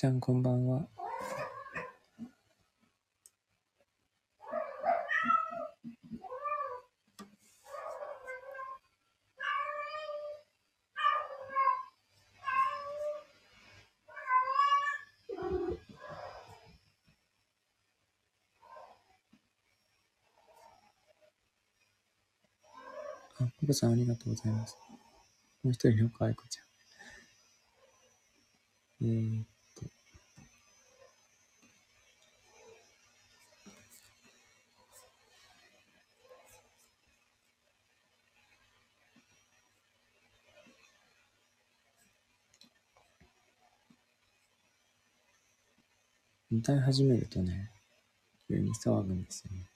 ちゃんこんばんは。あ、ココさんありがとうございます。もう一人のかあいこちゃん。えー、っ歌い始めるとね、急に騒ぐんですよね。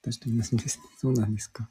私と同じです。そうなんですか。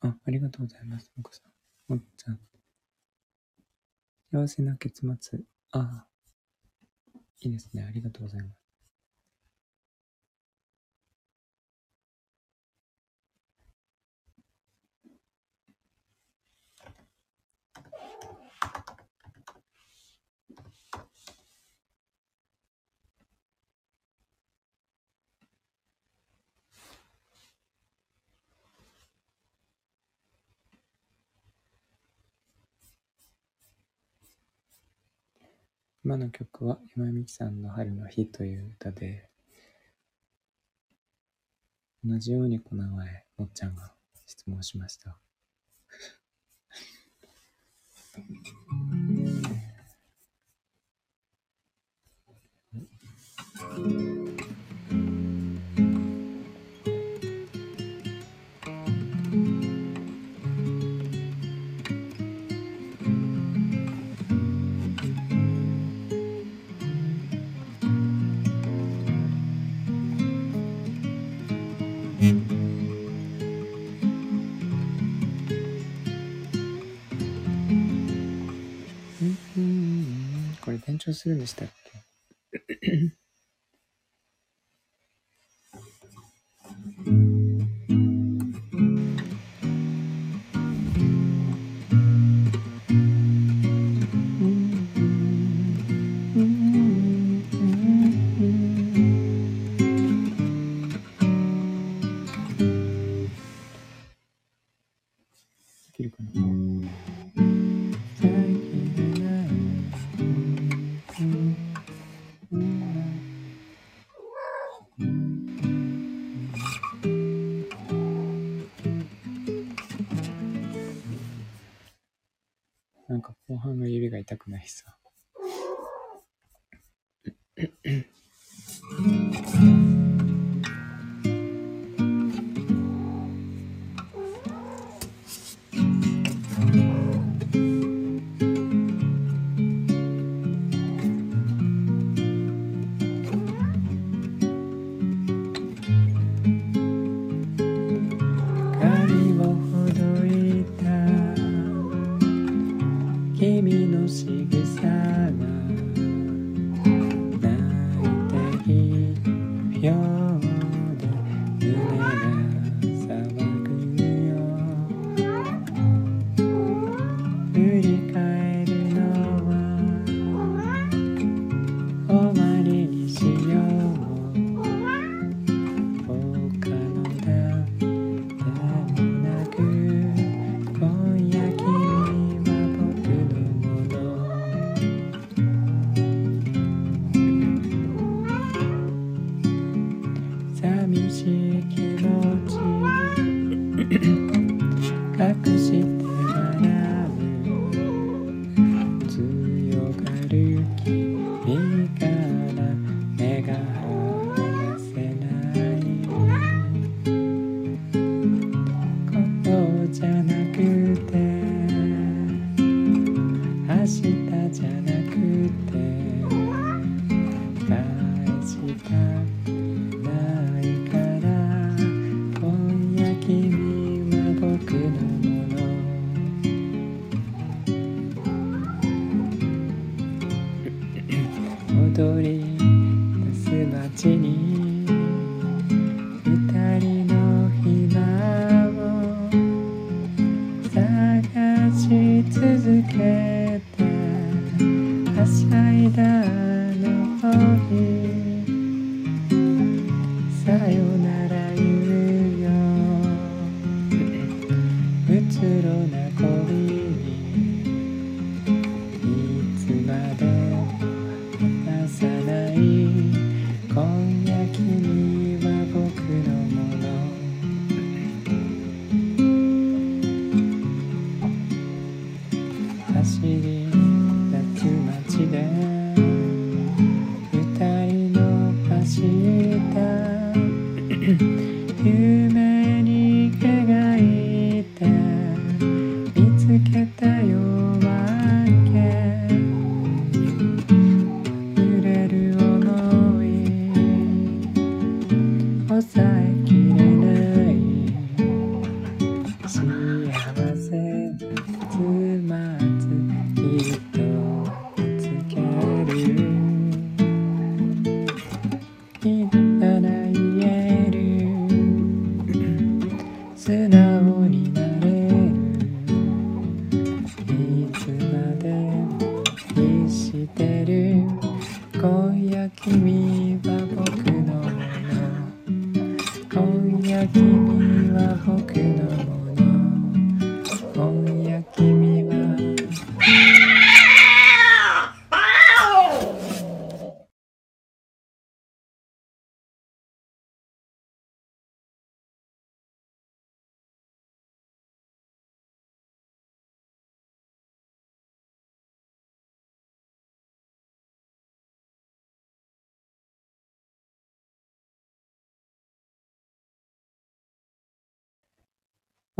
あ、ありがとうございます。もこさん。もっちゃん。幸せな結末。ああ。いいですね。ありがとうございます。今の曲は今美樹さんの春の日という歌で、同じようにこの前、もっちゃんが質問しました。う んこれ転調するんでしたっけ？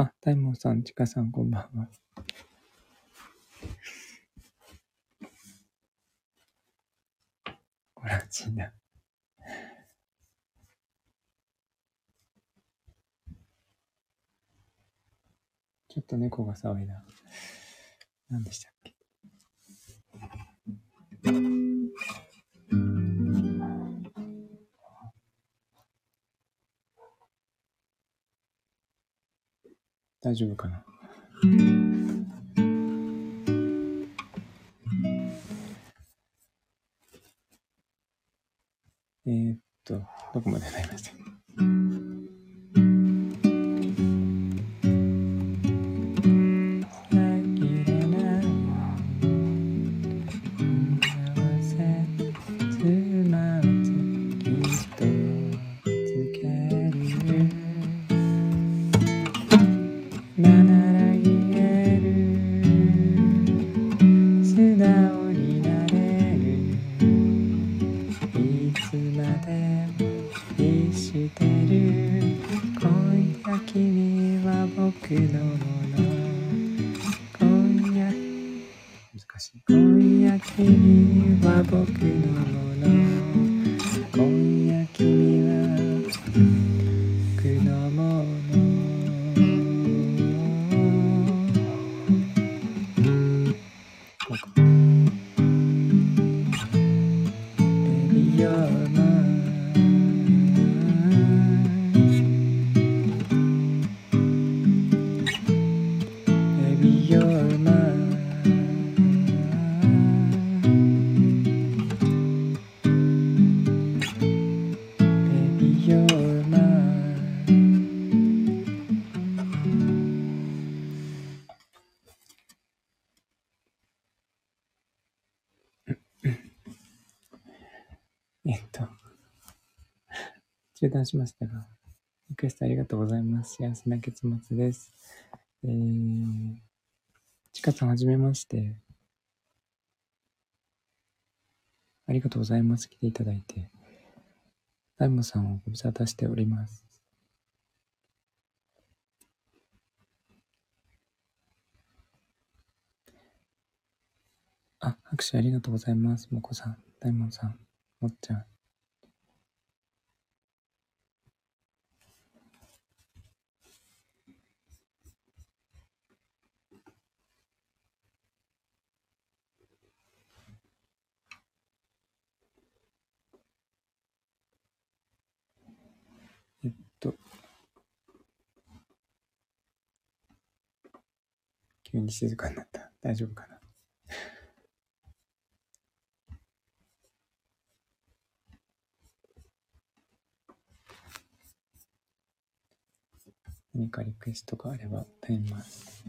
あ、大門さん、ちかさん、こんばんは。こらちだ。ちょっと猫が騒いだ。何でしたっけ？大丈夫かな？えー、っと、どこまでなりました？中断しましたが、リクエストありがとうございます。幸せな結末です。えー、ちかさんはじめまして。ありがとうございます。来ていただいて。大門さんをご無沙汰しております。あ、拍手ありがとうございます。もこさん、大門さん、もっちゃん。えっと、急に静かになった。大丈夫かな？何かリクエストがあれば歌います。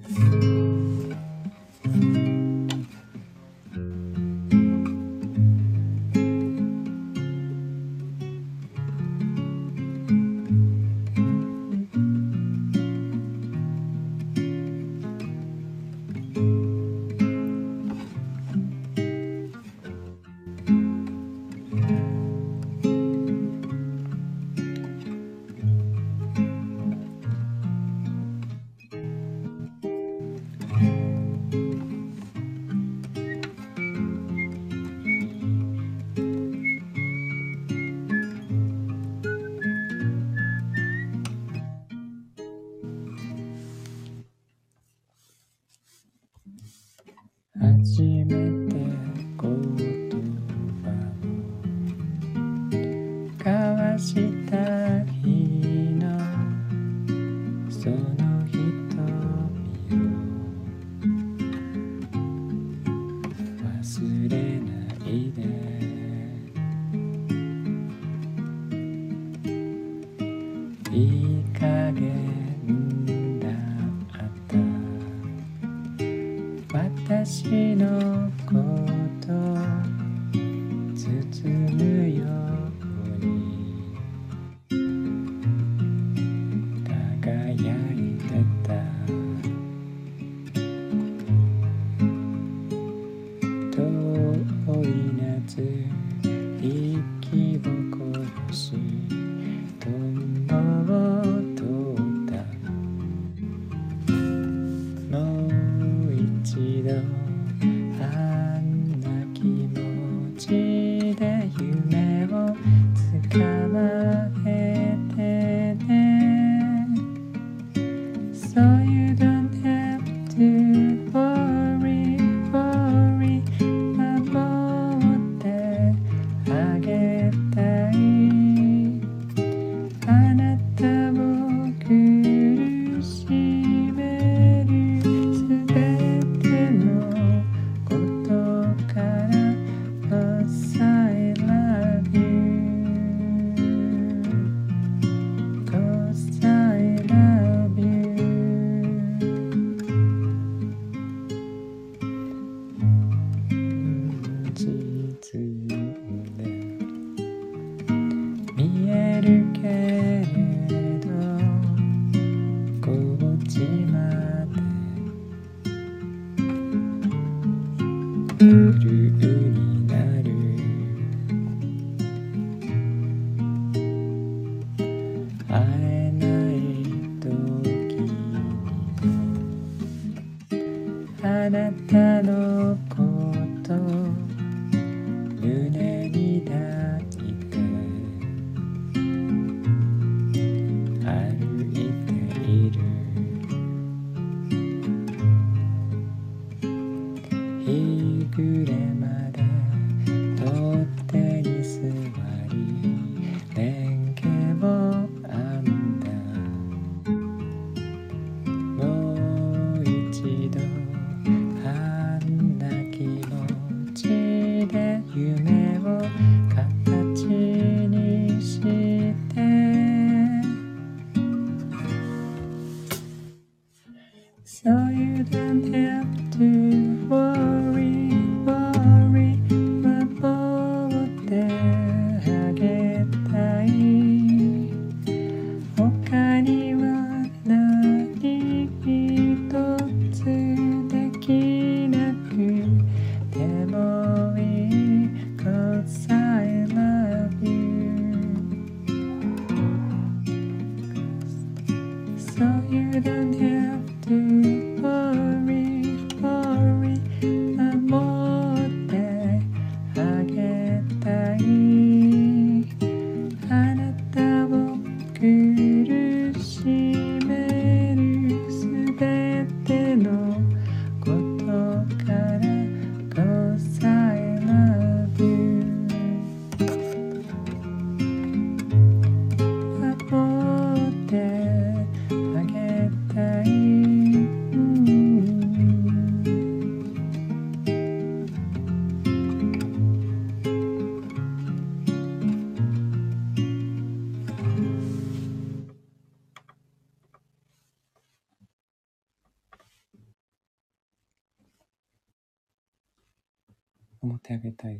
思ってあげたい。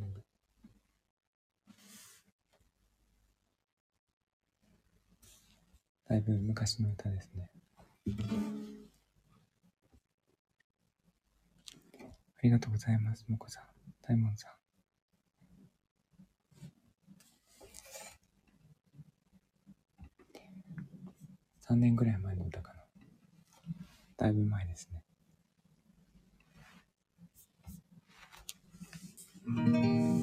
だいぶ昔の歌ですね。ありがとうございます、もこさん。大門さん。3年ぐらい前の歌かな。だいぶ前ですね。何が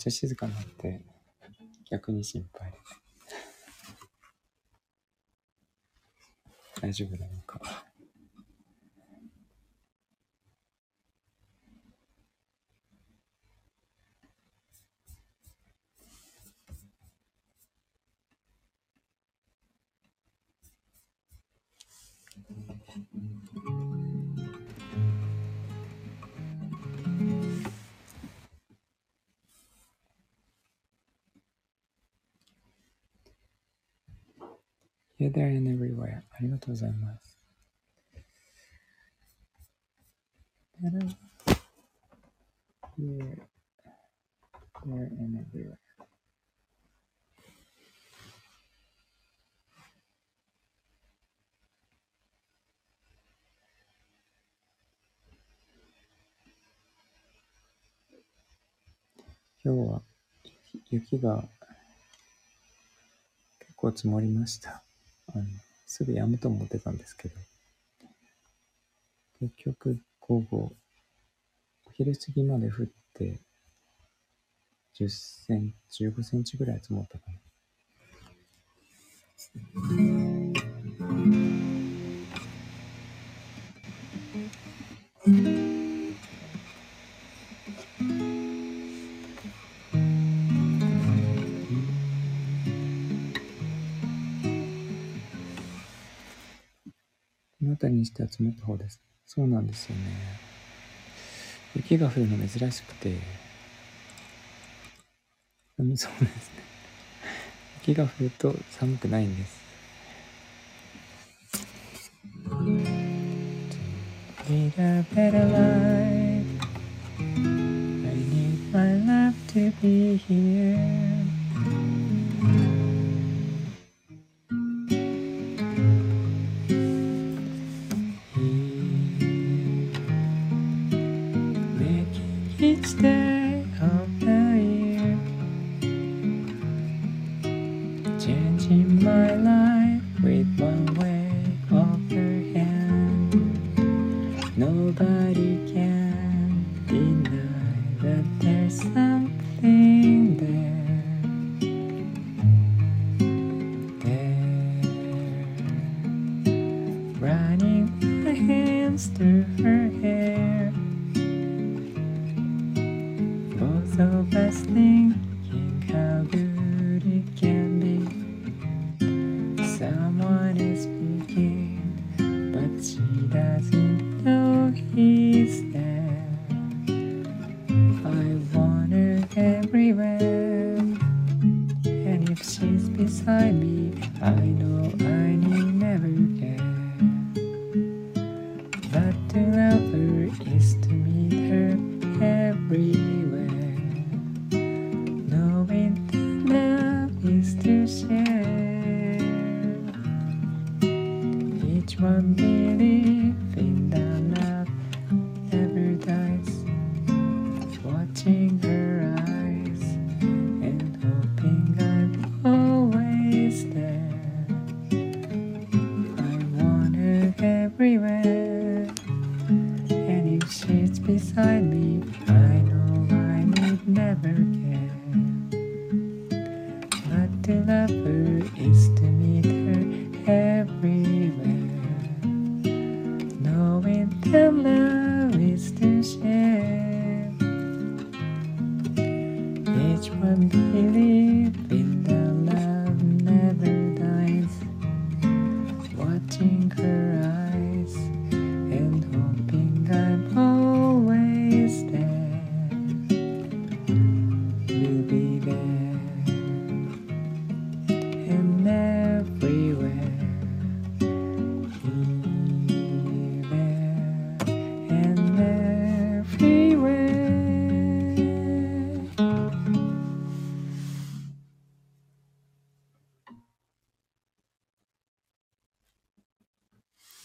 ちゃ静かになって、逆に心配。大丈夫なのか。Here, there, and everywhere. ありがとうございます。Here, there, and everywhere. 今日は雪が結構積もりました。あのすぐやむと思ってたんですけど、結局午後、お昼過ぎまで降って、10センチ、15センチぐらい積もったかな。この辺りにしては積もった方です。そうなんですよね。雪が降るの珍しくて、うんそうですね。雪が降ると寒くないんです。Lead a better life. I need my love to be here.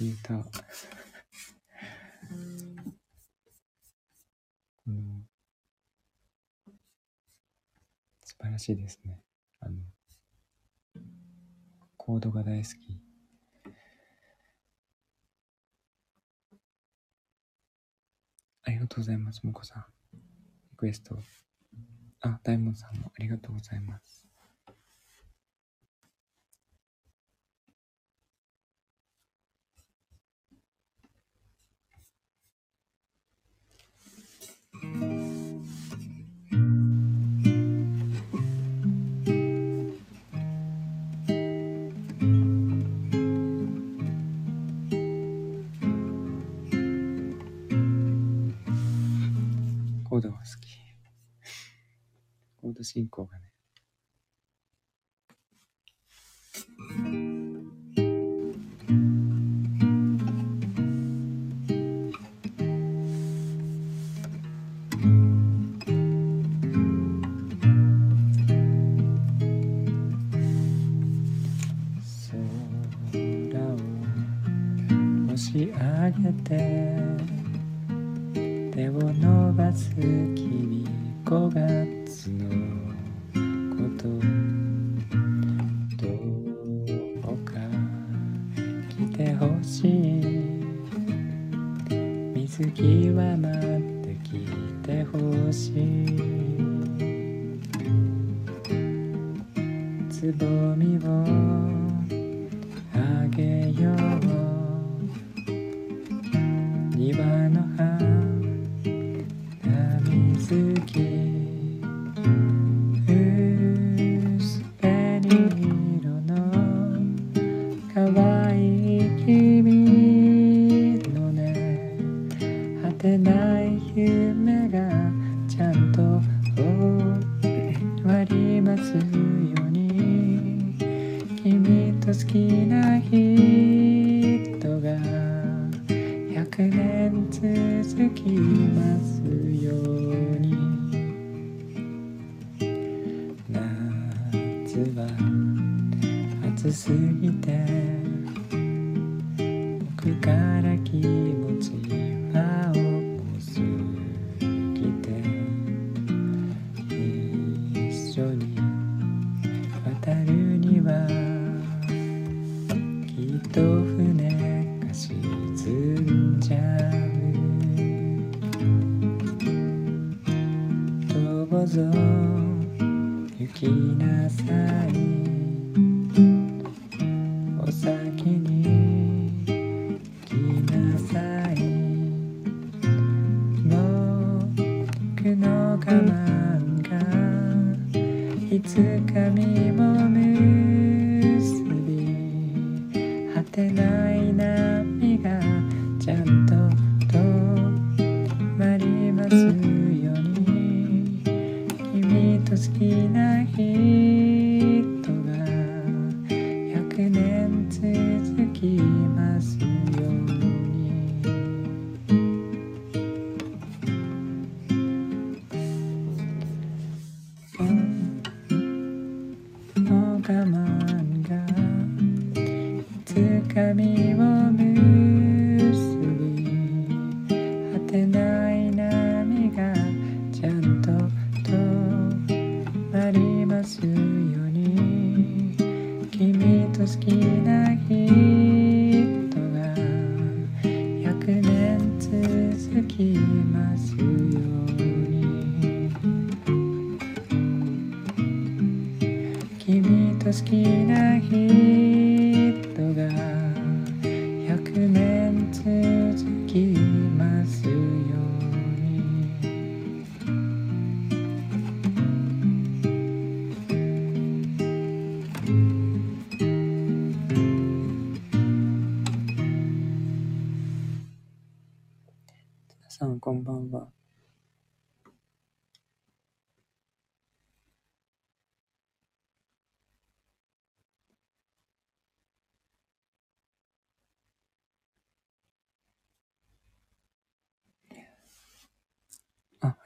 ピーターう。素晴らしいですね。あの、コードが大好き。ありがとうございます、もこさん。リクエスト。あ、大門さんもありがとうございます。ン進行がね、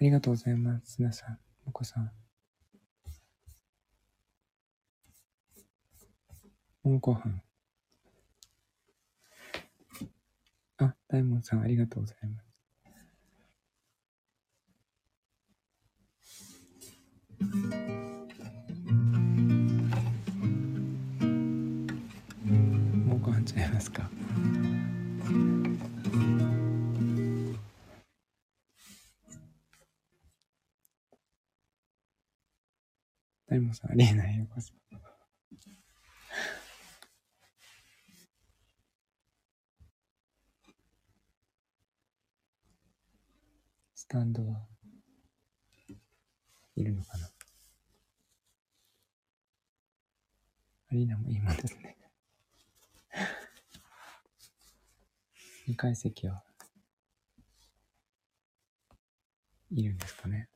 りがとうございます。皆さん、お子さん。もこはん。あ、大門さん、ありがとうございます。大門さ、ありえないよこ。スタンドはいるのかな？アリーナもいいもんですね。2階席はいるんですかね？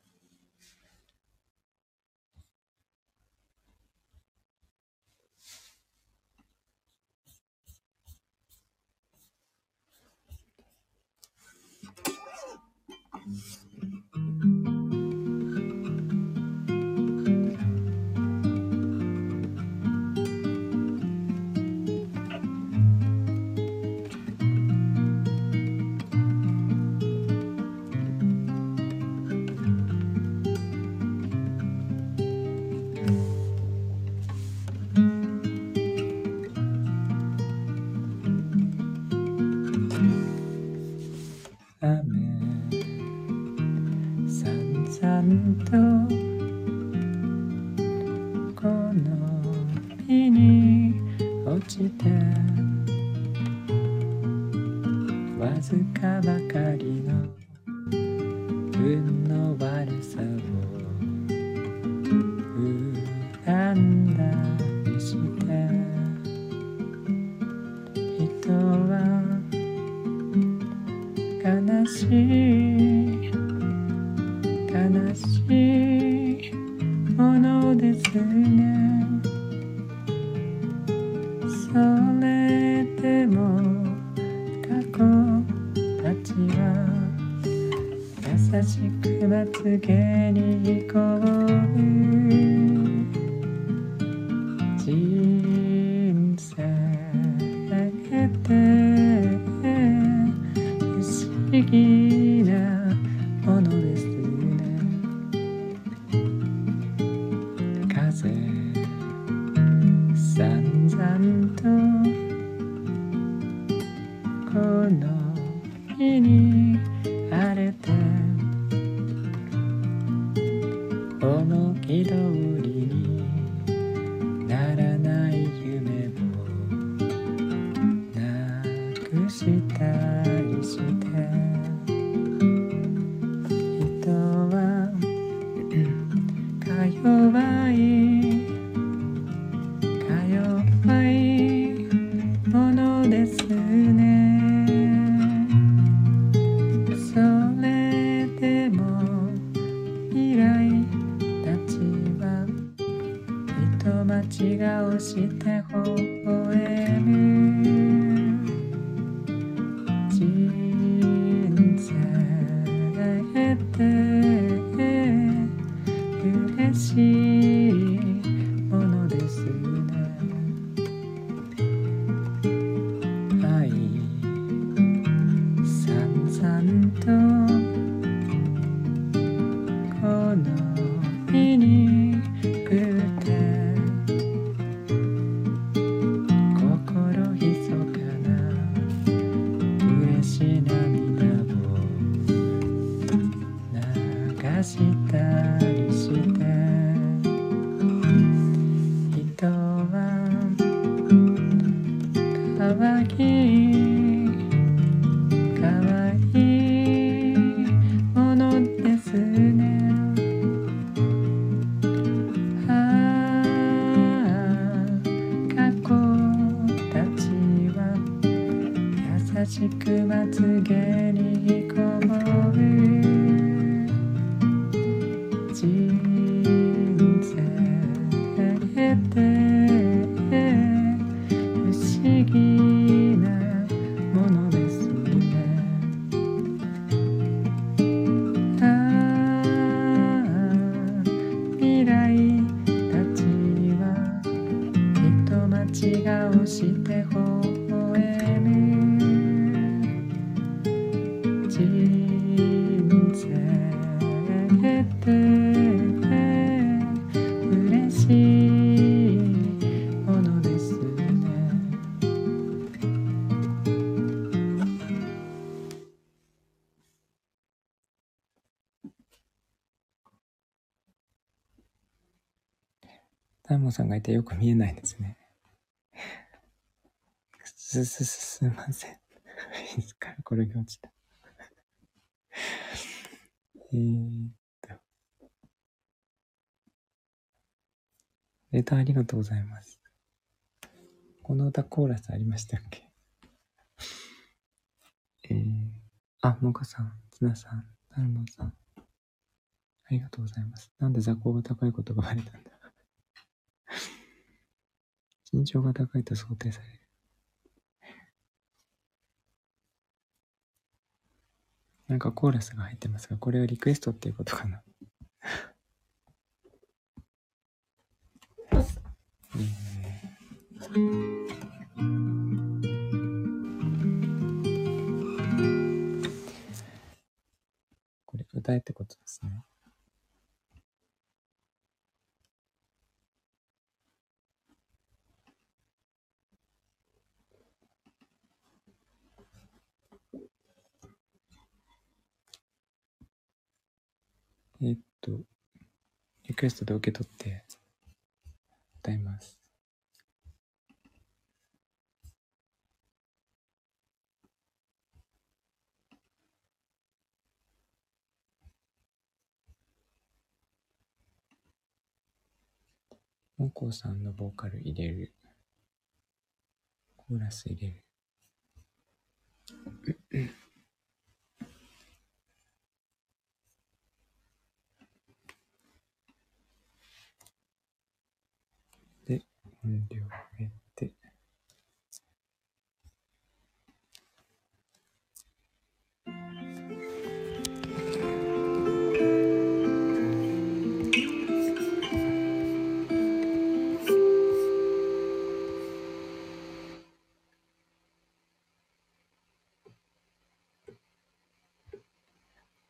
さんがいてよく見えないですね。す、す、す、すいません。いつか？ら転げ落ちた。えーっと。レターありがとうございます。この歌コーラスありましたっけ？えー、あ、モカさん、ツナさん、タルモンさん。ありがとうございます。なんで座高が高いことがバレたんだ？身長が高いと想定される。なんかコーラスが入ってますが、これはリクエストっていうことかな。えーこれ歌えってことですね。えっと、リクエストで受け取って歌います。もこさんのボーカル入れる。コーラス入れる。で、音量を上げて。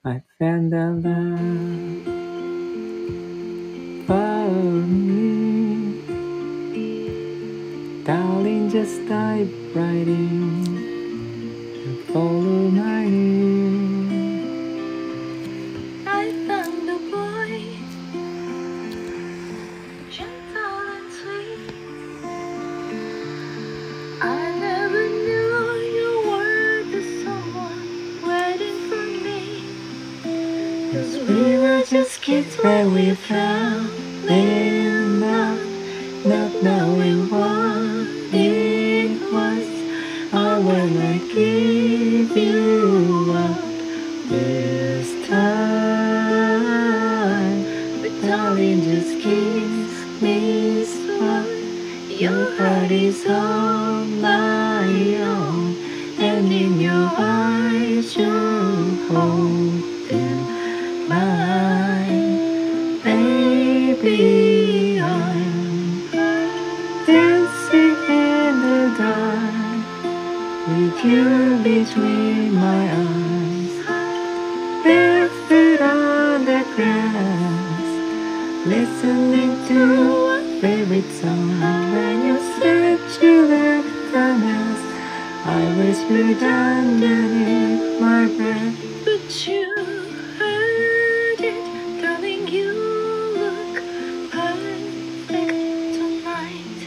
I found a love for me. Just in and follow my lead. I found a boy, gentle and sweet. I never knew you were the someone waiting for me. Cause we were just kids when we fell in you this time. But darling, just kiss me. Your heart is all I whispered underneath my breath, but you heard it, darling. You look perfect tonight.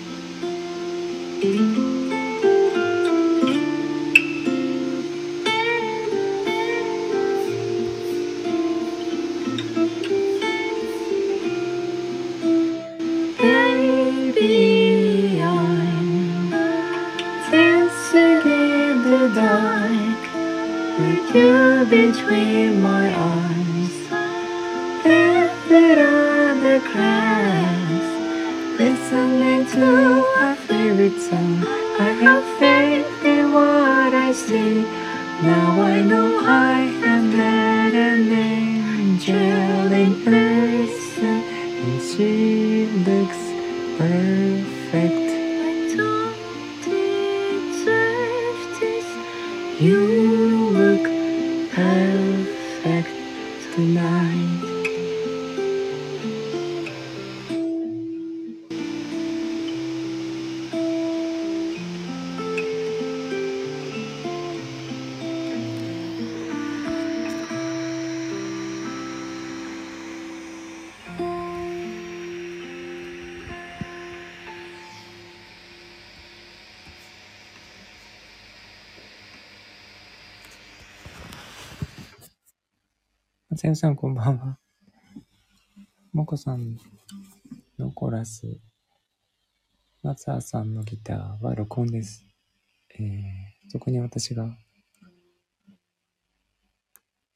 さん、こんばんは。もこさんのコーラス、松葉さんのギターは録音です。えー、そこに私が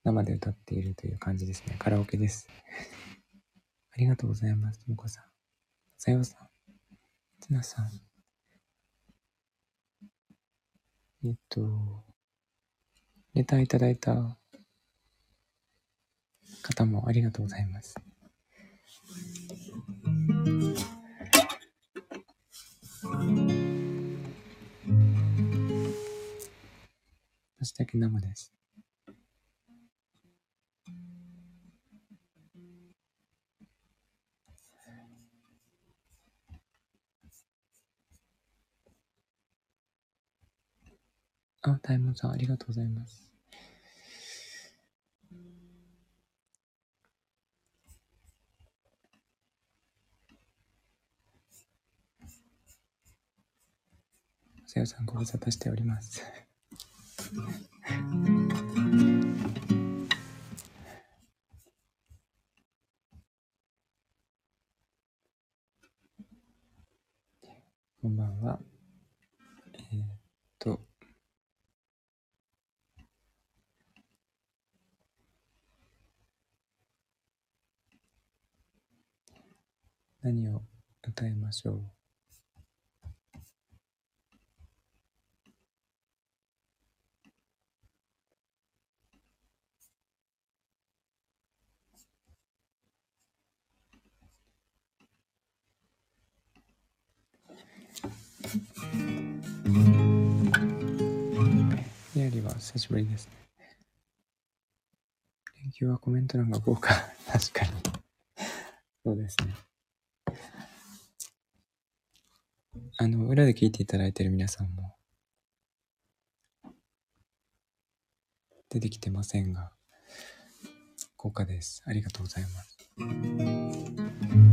生で歌っているという感じですね。カラオケです。ありがとうございます。もこさん。さよさん。つなさん。えっと、レタいただいた方もありがとうございます。私だけ生です。あ、大門さん、ありがとうございます。よさん、ご無沙汰しております。こんばんは。えーっと、何を歌いましょう？しぶりですね。連休はコメント欄が豪華。確かに。そうですね。あの、裏で聞いていただいている皆さんも、出てきてませんが、豪華です。ありがとうございます。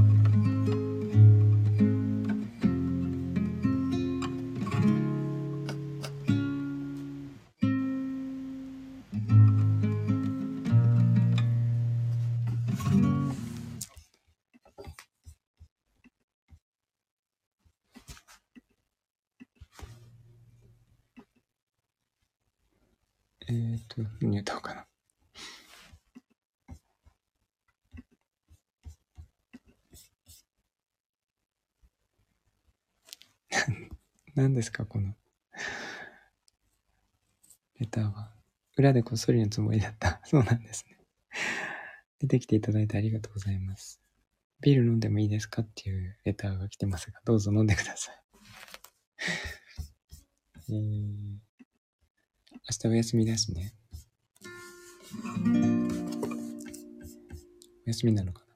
ですか、この。レターは。裏でこっそりのつもりだった。そうなんですね。出てきていただいてありがとうございます。ビール飲んでもいいですかっていうレターが来てますが、どうぞ飲んでください。えー、明日お休みだしね。お休みなのか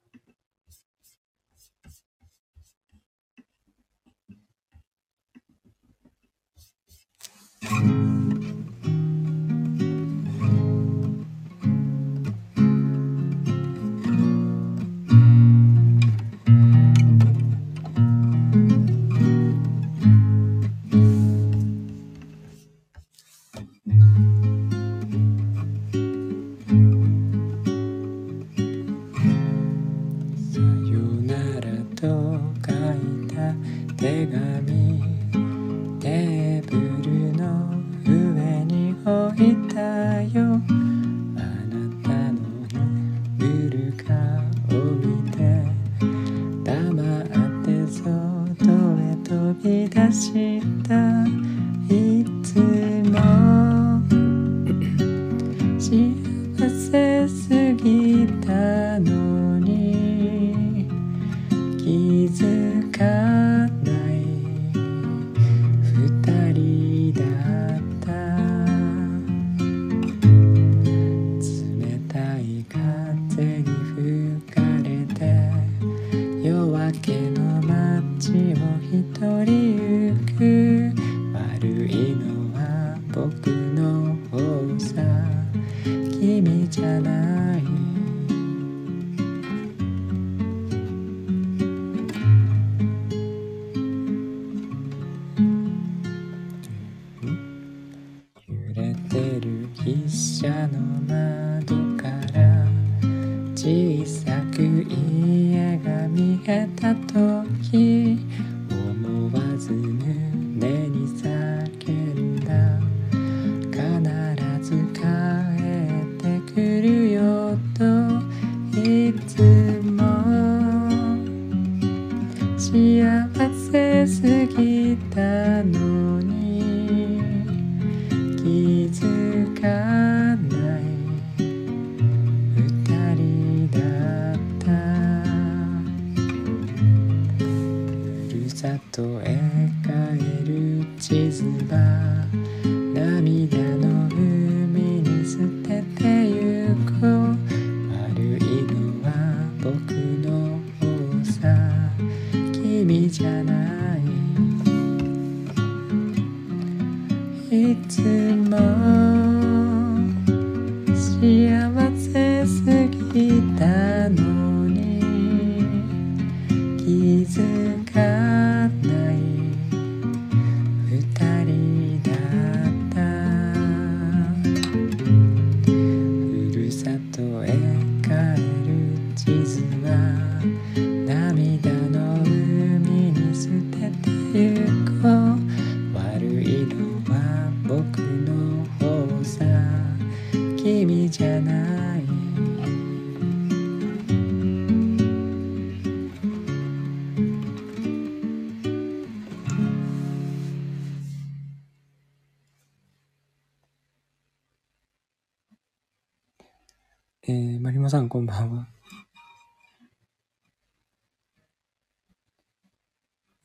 んこんばんは。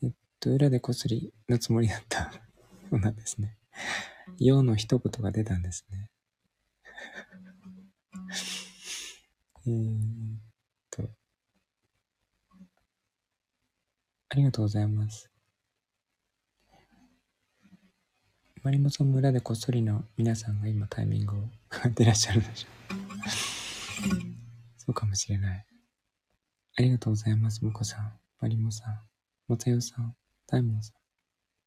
えっと、裏でこっそりのつもりだった。そうなんですね。ようの一言が出たんですね。えーっと、ありがとうございます。マリモさんも裏でこっそりの皆さんが今タイミングを ってらっしゃるでしょう。そうかもしれない。ありがとうございます、むこさん、マリモさん、もつよさん、大門さん。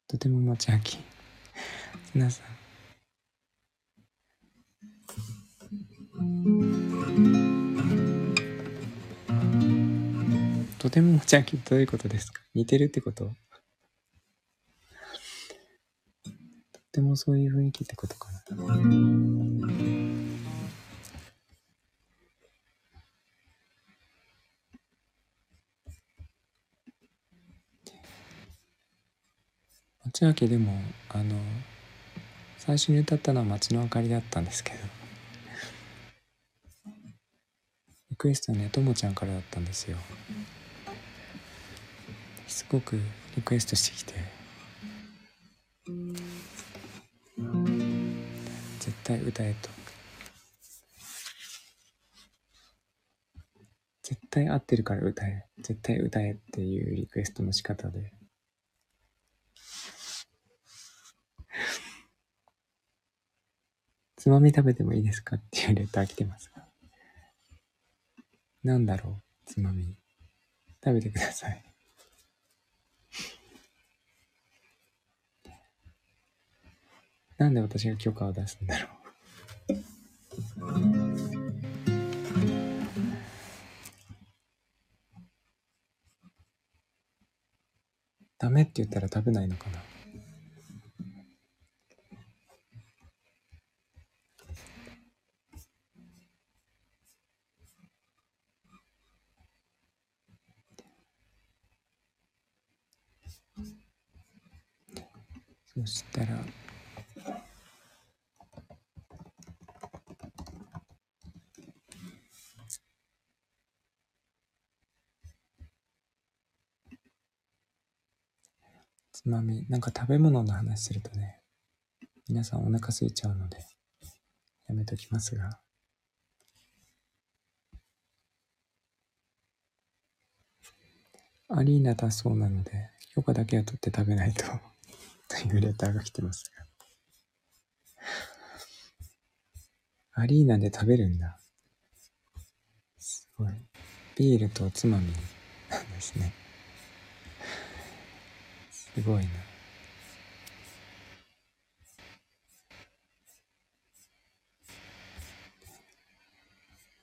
とても待ち飽き。皆さん。とても待ち飽きどういうことですか？似てるってこと？とてもそういう雰囲気ってことかな。町明でもあの最初に歌ったのは街の明かりだったんですけどリクエストはねともちゃんからだったんですよ。すごくリクエストしてきて絶対歌えと。絶対合ってるから歌え。絶対歌えっていうリクエストの仕方で。つまみ食べてもいいですか？っていうレター来てますが。なんだろう？つまみ。食べてください。なんで私が許可を出すんだろう？ダメって言ったら食べないのかな？そしたら、つまみ、なんか食べ物の話するとね、皆さんお腹空いちゃうので、やめときますが。アリーナだそうなので、許可だけは取って食べないと、というレターが来てますが。アリーナで食べるんだ。すごい。ビールとおつまみなんですね。すごいな。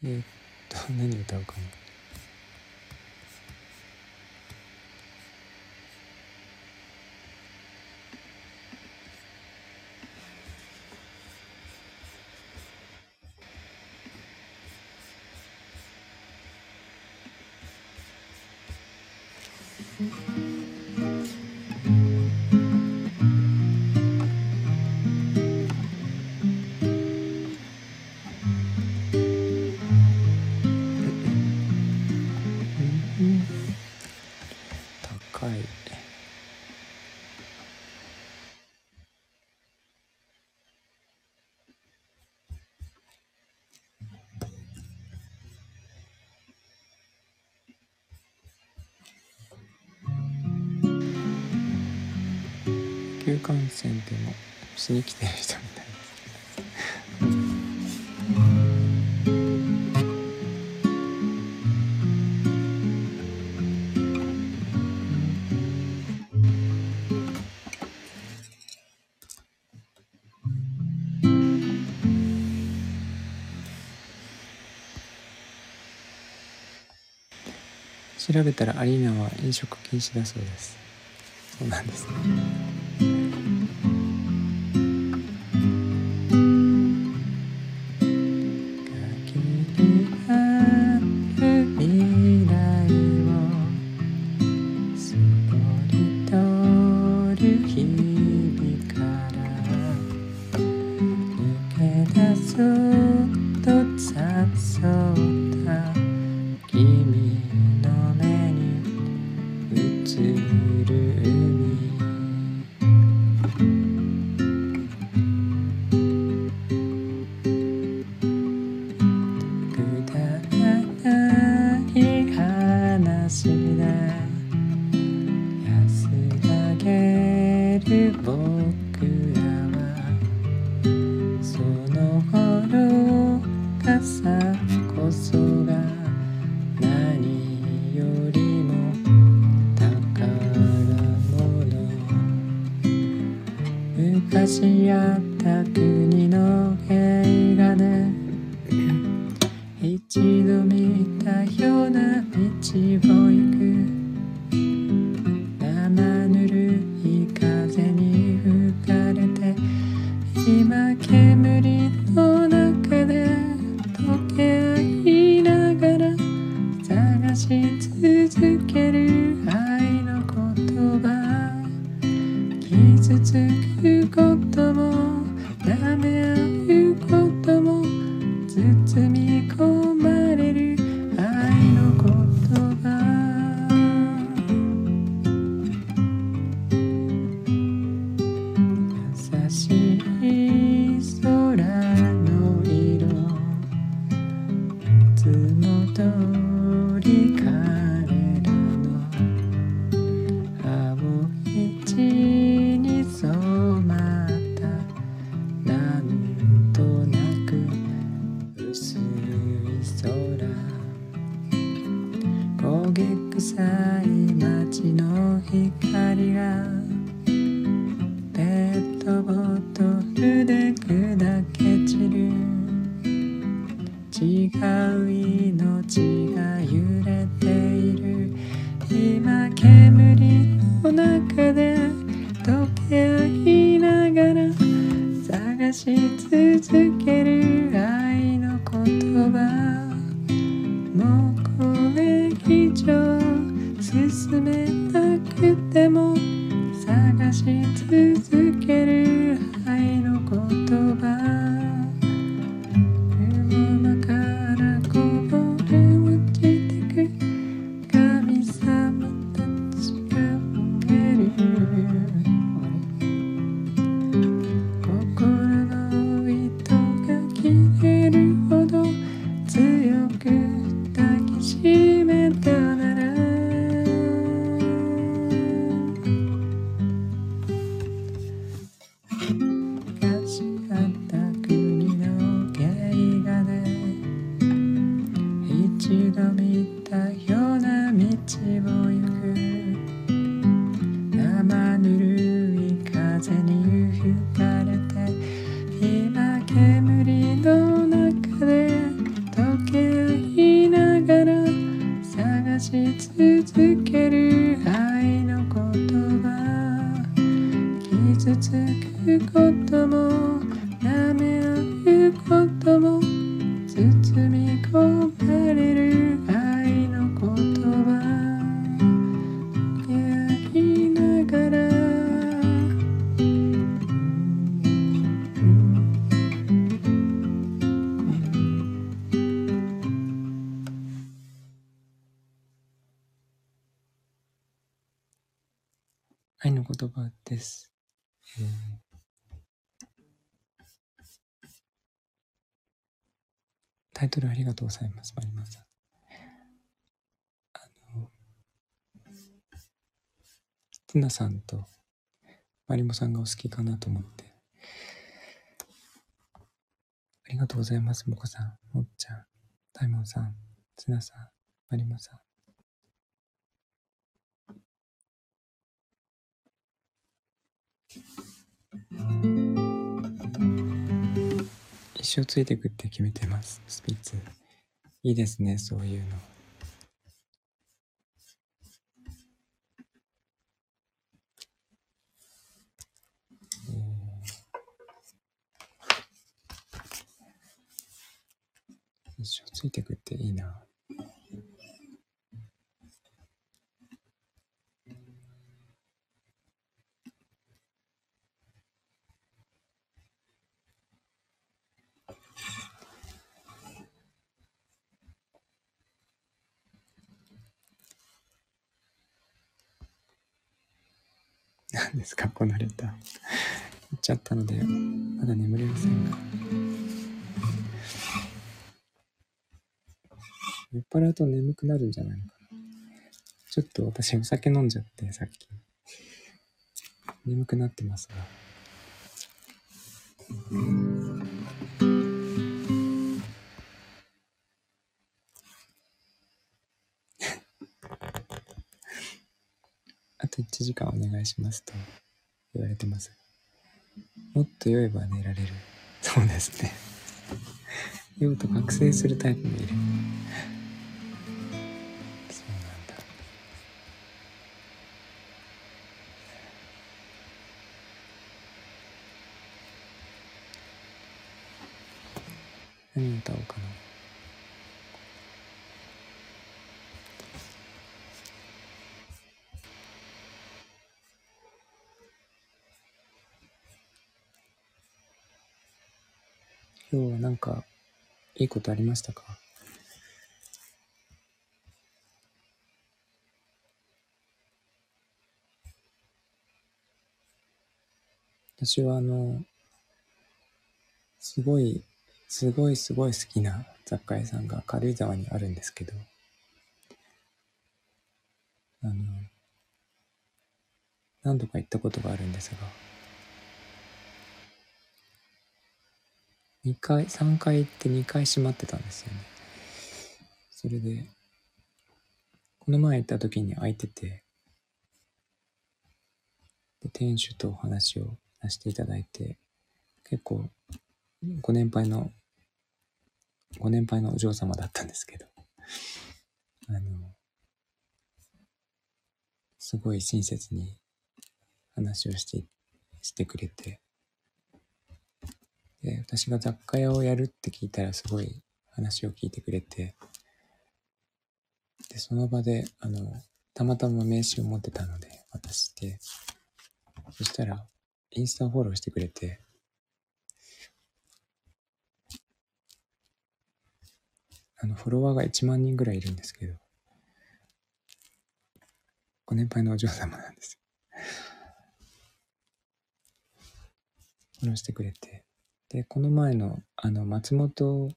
え、っと、何歌うかな。球観戦でもしに来てる人みたいな。調べたらアリーナは飲食禁止だそうです。そうなんですね。ございます、マリマさん。あの、ティナさんとマリモさんがお好きかなと思って。ありがとうございます、モコさん、もっちゃん、タイモンさん、ツナさん、マリモさん。一生ついていくって決めてます、スピッツ。いいですね、そういうの。一生ついてくっていいな。何ですか、このレター。言っちゃったので、まだ眠れませんが。酔っ払うと眠くなるんじゃないのかな。ちょっと私お酒飲んじゃって、さっき。眠くなってますが。あと1時間お願いしますと言われてます。もっと酔えば寝られる。そうですね。酔うと覚醒するタイプもいる。いいことありましたか？私はあの、すごい、すごいすごい好きな雑貨屋さんが軽井沢にあるんですけど、あの、何度か行ったことがあるんですが、2回、3回行って2回閉まってたんですよね。それで、この前行った時に空いてて、で店主とお話をさせていただいて、結構、ご年配の、ご年配のお嬢様だったんですけど、あの、すごい親切に話をして、してくれて、で、私が雑貨屋をやるって聞いたらすごい話を聞いてくれて、で、その場で、あの、たまたま名刺を持ってたので渡して、そしたら、インスタフォローしてくれて、あの、フォロワーが1万人ぐらいいるんですけど、ご年配のお嬢様なんです。フォローしてくれて、で、この前の、あの、松本、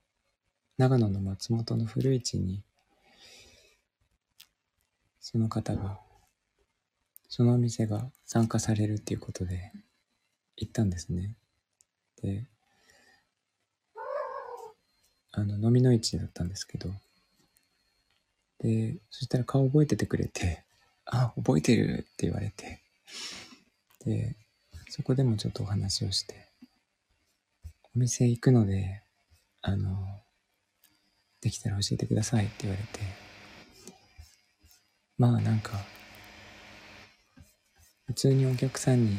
長野の松本の古市に、その方が、そのお店が参加されるっていうことで、行ったんですね。で、あの、飲みの市だったんですけど、で、そしたら顔覚えててくれて、あ、覚えてるって言われて、で、そこでもちょっとお話をして、お店行くので、あの、できたら教えてくださいって言われて、まあなんか、普通にお客さんに、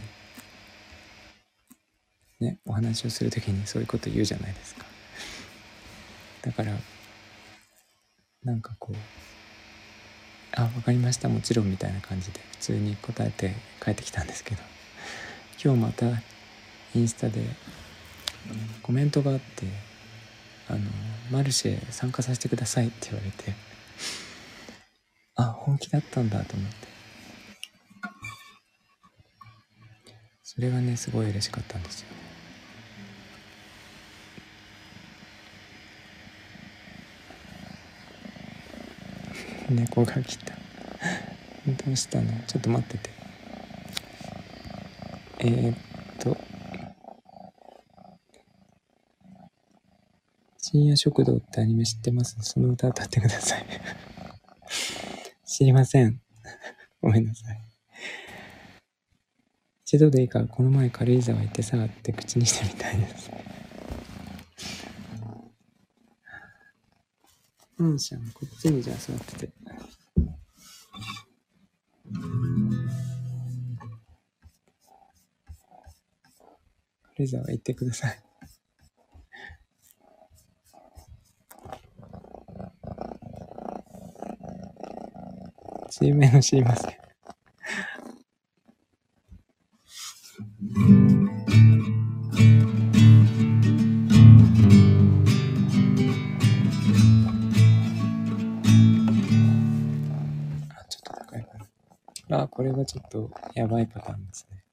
ね、お話をするときにそういうこと言うじゃないですか。だから、なんかこう、あ、わかりました、もちろんみたいな感じで普通に答えて帰ってきたんですけど、今日またインスタでコメントがあって、あの、マルシェ参加させてくださいって言われて、あ、本気だったんだと思って。それがねすごい嬉しかったんですよね。猫が来た。どうしたの？ちょっと待ってて。えー、っと深夜食堂ってアニメ知ってます？その歌歌ってください。知りません。ごめんなさい。一度でいいからこの前軽井沢行ってさって口にしてみたいです。うんしゃんこっちにじゃあ座ってて。軽井沢行ってください。水面の知りませんあ、ちょっと。あ、これはちょっとやばいパターンですね。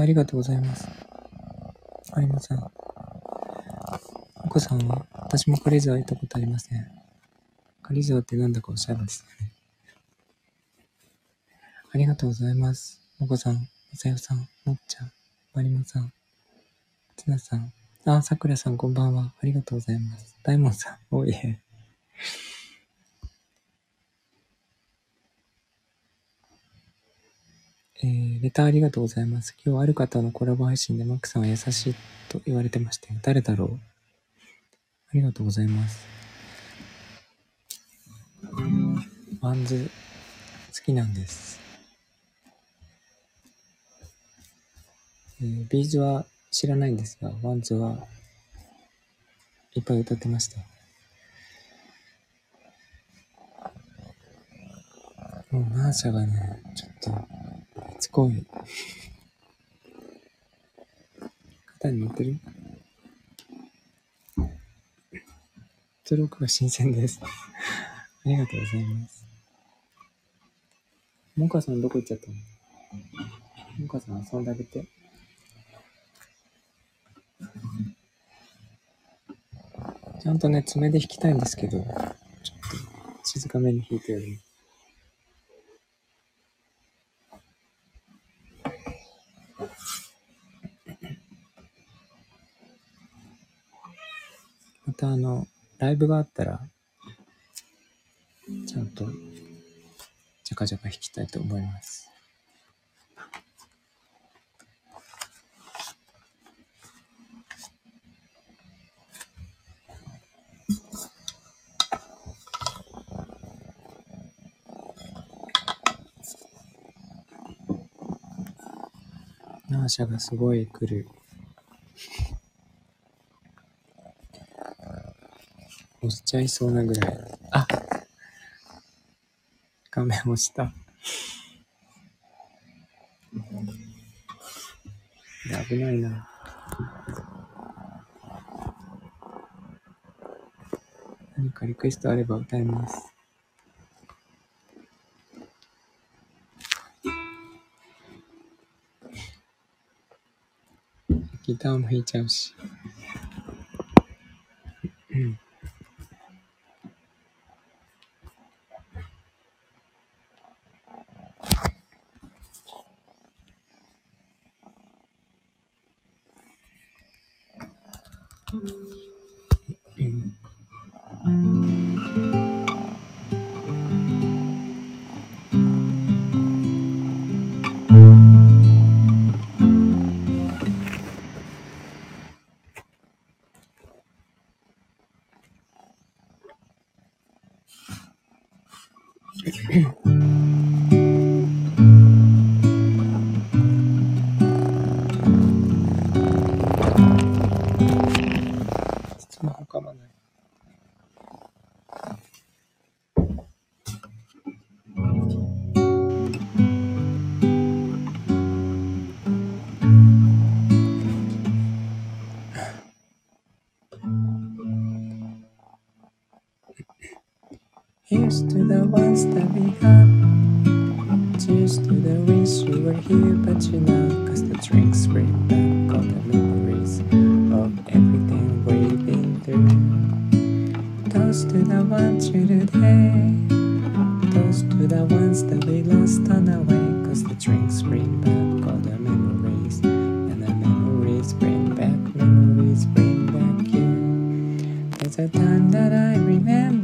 あとありがとうございます。ありません。お子さんは、私も軽井沢行ったことありません。軽井沢ってなんだかおしゃれですよね。ありがとうございます。お子さん、まさよさん、もっちゃん、まりもさん、つなさん、あ、さくらさんこんばんは。ありがとうございます。大門さん、おいえ。えー、レターありがとうございます。今日ある方のコラボ配信でマックさんは優しいと言われてましたよ。誰だろう？ありがとうございます。 WANDS 好きなんです。えー、 B'z は知らないんですが、 WANDS はいっぱい歌ってました。もうナーシャがね、ちょっと、しつこい。肩に乗ってる？ストロークが新鮮です。ありがとうございます。モカさんどこ行っちゃったの？モカさん遊んであげて。ちゃんとね、爪で弾きたいんですけど、ちょっと静かめに弾いてやる。たあの、ライブがあったら、ちゃんと、じゃかじゃか弾きたいと思います。ナーシャがすごい来る。押しちゃいそうなぐらい。あ画面押した。危ないな。何かリクエストあれば歌います。ギターも弾いちゃうし。Toast to the ones you today. Those to the ones that we lost on the way. Cause the drinks bring back all the memories. And the memories bring back, memories bring back you. There's a time that I remember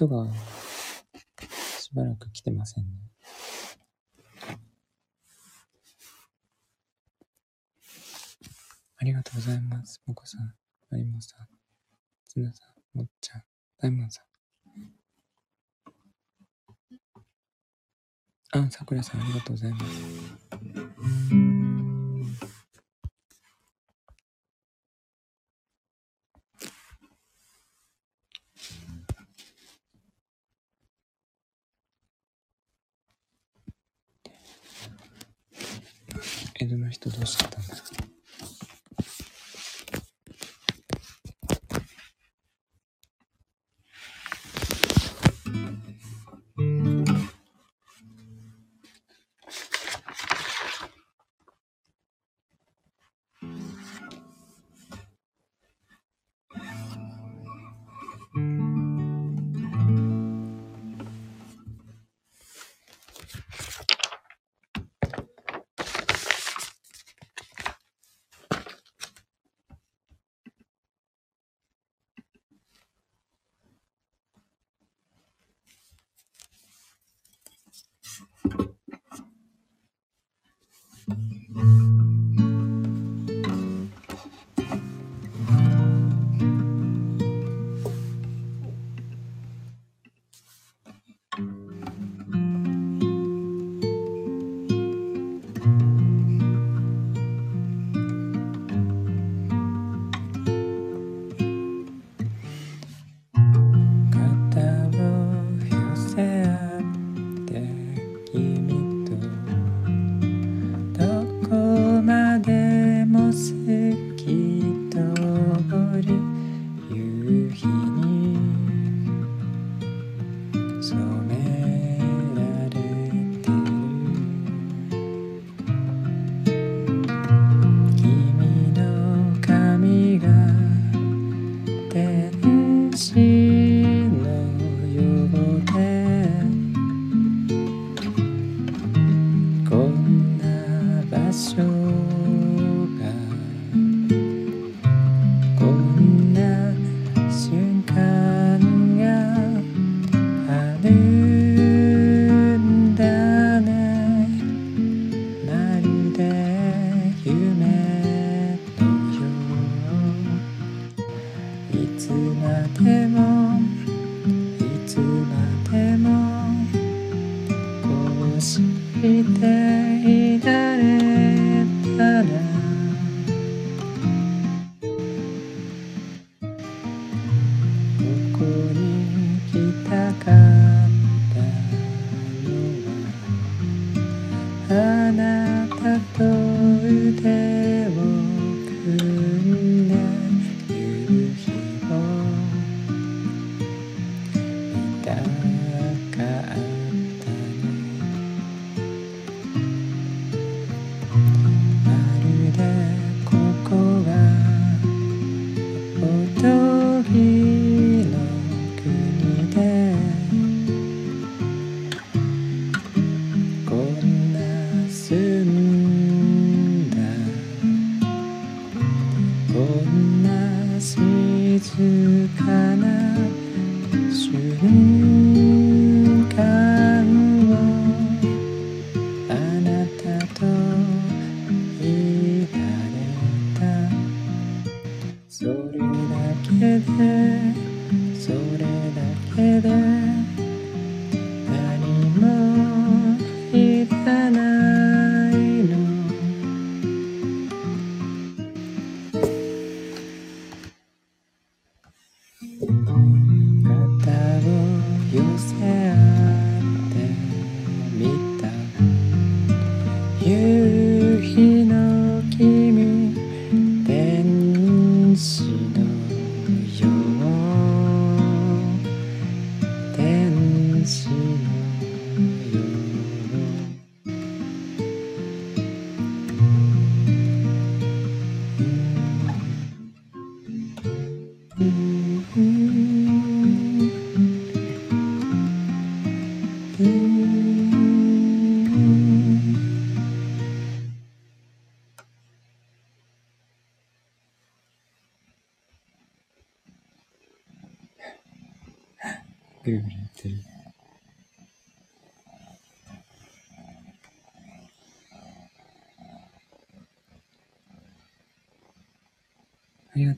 人がしばらく来てませんね。ありがとうございます。もこさん、まりもさん、つなさん、もっちゃん、大門さん。あ、さくらさん、ありがとうございます。江戸の人どうしちゃったんですか？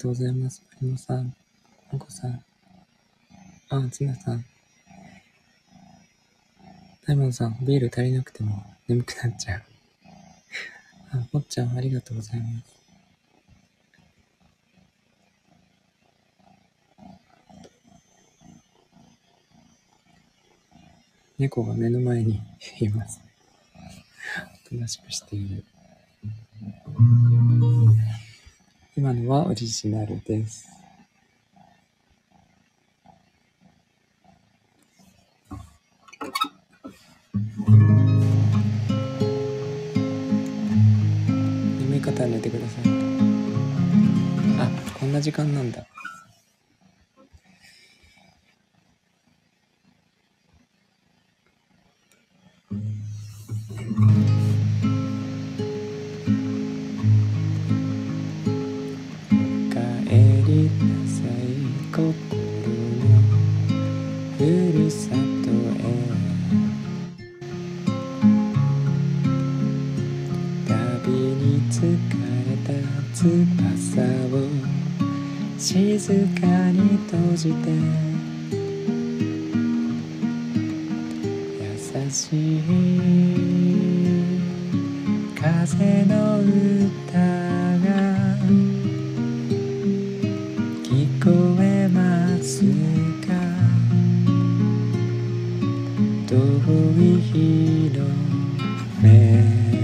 とうございます。マリモさん、まこさん、あ、ツナさん。ダイモンさん、ビール足りなくても眠くなっちゃう。あ、もっちゃん、ありがとうございます。猫が目の前にいます。おとなしくしている。今のはオリジナルです。眠い方は寝てください。あ、こんな時間なんだ。遠い日の目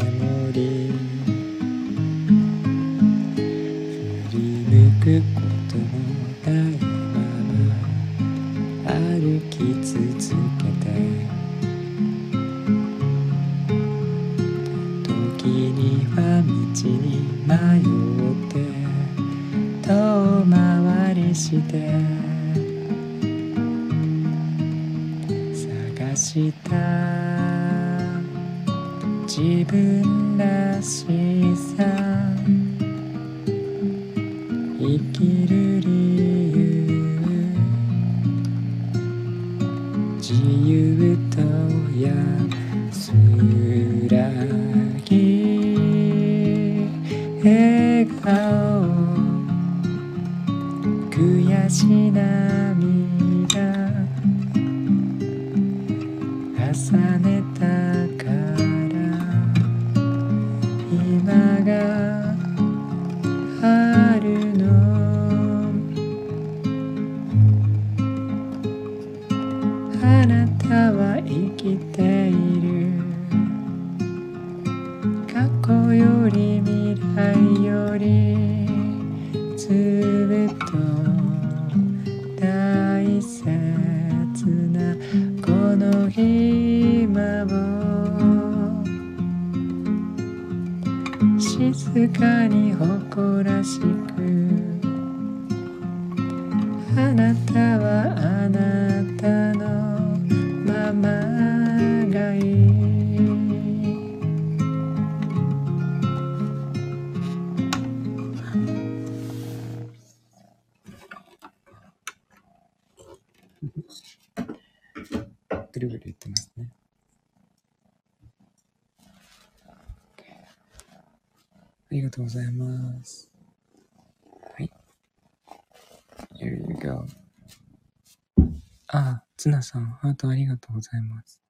あ、ツナさん、ハートありがとうございます。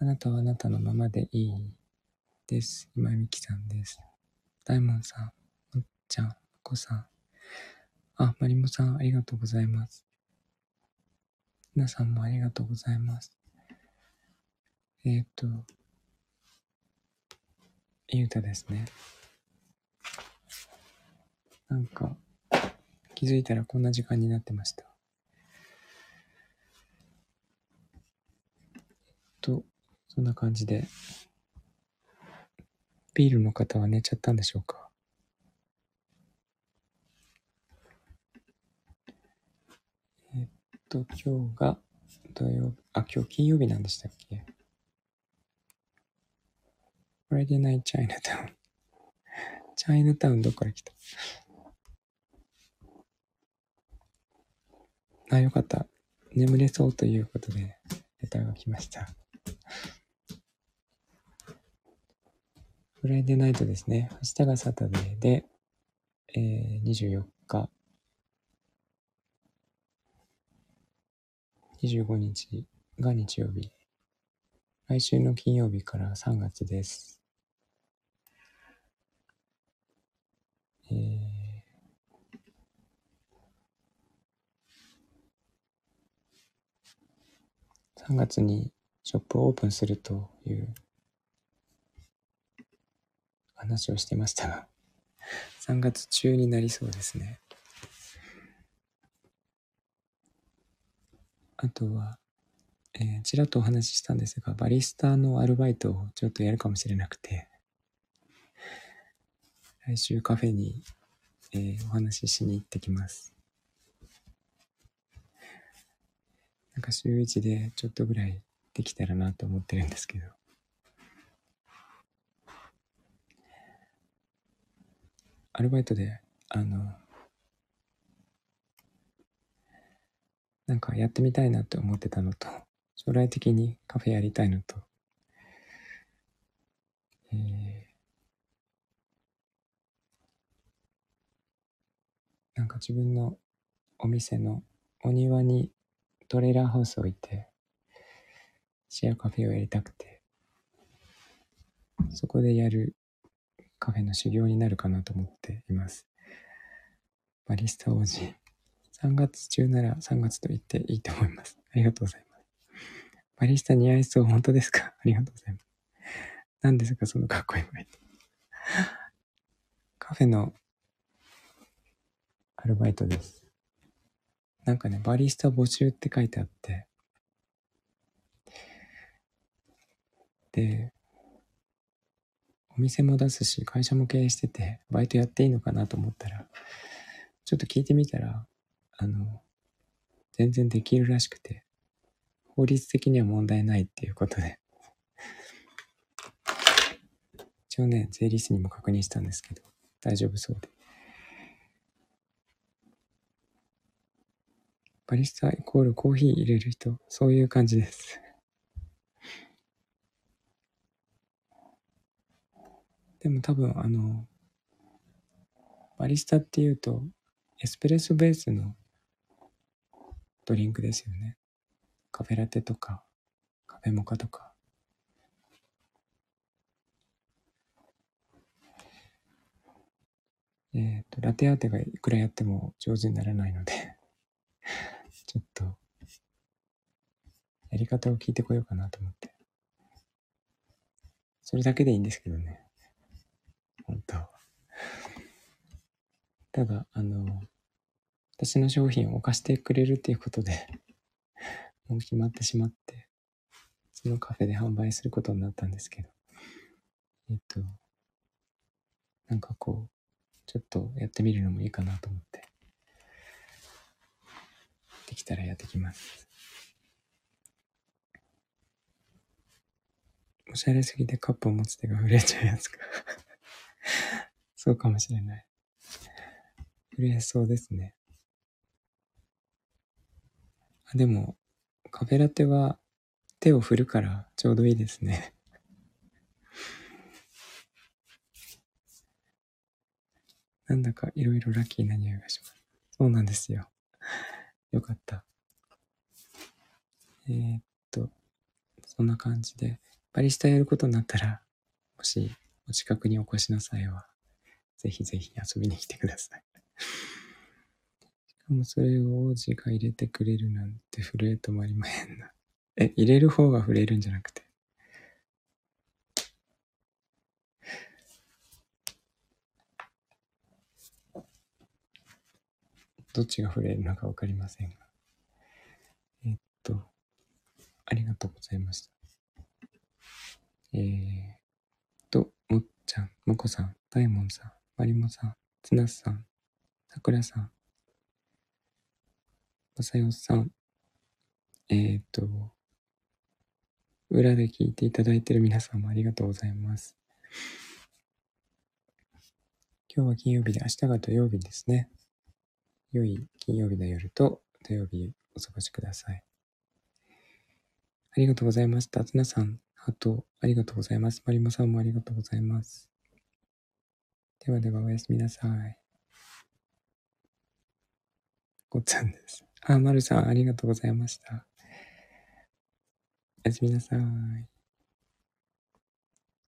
あなたはあなたのままでいいです。今みきさんです。大門さん、もっちゃん、まこさん。あ、まりもさん、ありがとうございます。皆さんもありがとうございます。えっ、と、ゆうたですね。なんか、気づいたらこんな時間になってました。と、そんな感じで、ビールの方は寝ちゃったんでしょうか？えっと、今日が土曜日、あ、今日金曜日なんでしたっけ ?Friday Night Chinatown。チャイナタウンどっから来た？あ、よかった。眠れそうということで、レタが来ました。フライデーナイトですね。明日がサタデーで、えー、24日、25日が日曜日。来週の金曜日から3月です。えー3月にショップをオープンするという話をしてましたが、3月中になりそうですね。あとは、えーちらっとお話ししたんですが、バリスタのアルバイトをちょっとやるかもしれなくて、来週カフェに、えーお話ししに行ってきます。なんか週一でちょっとぐらいできたらなと思ってるんですけど。アルバイトで、あの、なんかやってみたいなって思ってたのと、将来的にカフェやりたいのと、えーなんか自分のお店のお庭にトレーラーハウスを置いて、シェアカフェをやりたくて、そこでやるカフェの修行になるかなと思っています。バリスタ王子。3月中なら3月と言っていいと思います。ありがとうございます。バリスタ似合いそう。本当ですか？ありがとうございます。何ですかそのかっこいい声。カフェのアルバイトです。なんかね、バリスタ募集って書いてあって、で、お店も出すし、会社も経営してて、バイトやっていいのかなと思ったら、ちょっと聞いてみたら、あの、全然できるらしくて、法律的には問題ないっていうことで、一応ね、税理士にも確認したんですけど、大丈夫そうで。バリスタイコールコーヒー入れる人、そういう感じです。でも多分あの、バリスタっていうと、エスプレッソベースのドリンクですよね。カフェラテとか、カフェモカとか。えっ、と、ラテアーテがいくらやっても上手にならないので、ちょっと、やり方を聞いてこようかなと思って。それだけでいいんですけどね。本当は。ただ、あの、私の商品を貸してくれるっていうことで、もう決まってしまって、そのカフェで販売することになったんですけど、えっと、なんかこう、ちょっとやってみるのもいいかなと思って、できたらやってきます。おしゃれすぎてカップを持つ手が震えちゃうやつか？そうかもしれない。震えそうですね。あでも、カフェラテは手を振るからちょうどいいですね。なんだかいろいろラッキーな匂いがします。そうなんですよ。よかった。えーっと、そんな感じで、バリスタやることになったら、もしお近くにお越しの際は、ぜひぜひ遊びに来てください。しかもそれを王子が入れてくれるなんて震え止まりまへんな。え、入れる方が震えるんじゃなくて。どっちが震えるのかわかりませんが。えっと、ありがとうございました。えー、もっちゃん、もこさん、大門さん、まりもさん、つなさん、さくらさん、まさよさん、えー、と、裏で聞いていただいている皆さんもありがとうございます。今日は金曜日で明日が土曜日ですね。良い金曜日の夜と土曜日お過ごしください。ありがとうございました。つなさん、ハート、ありがとうございます。マリモさんもありがとうございます。ではでは、おやすみなさい。ごっちゃんです。あ、まるさん、ありがとうございました。おやすみなさい。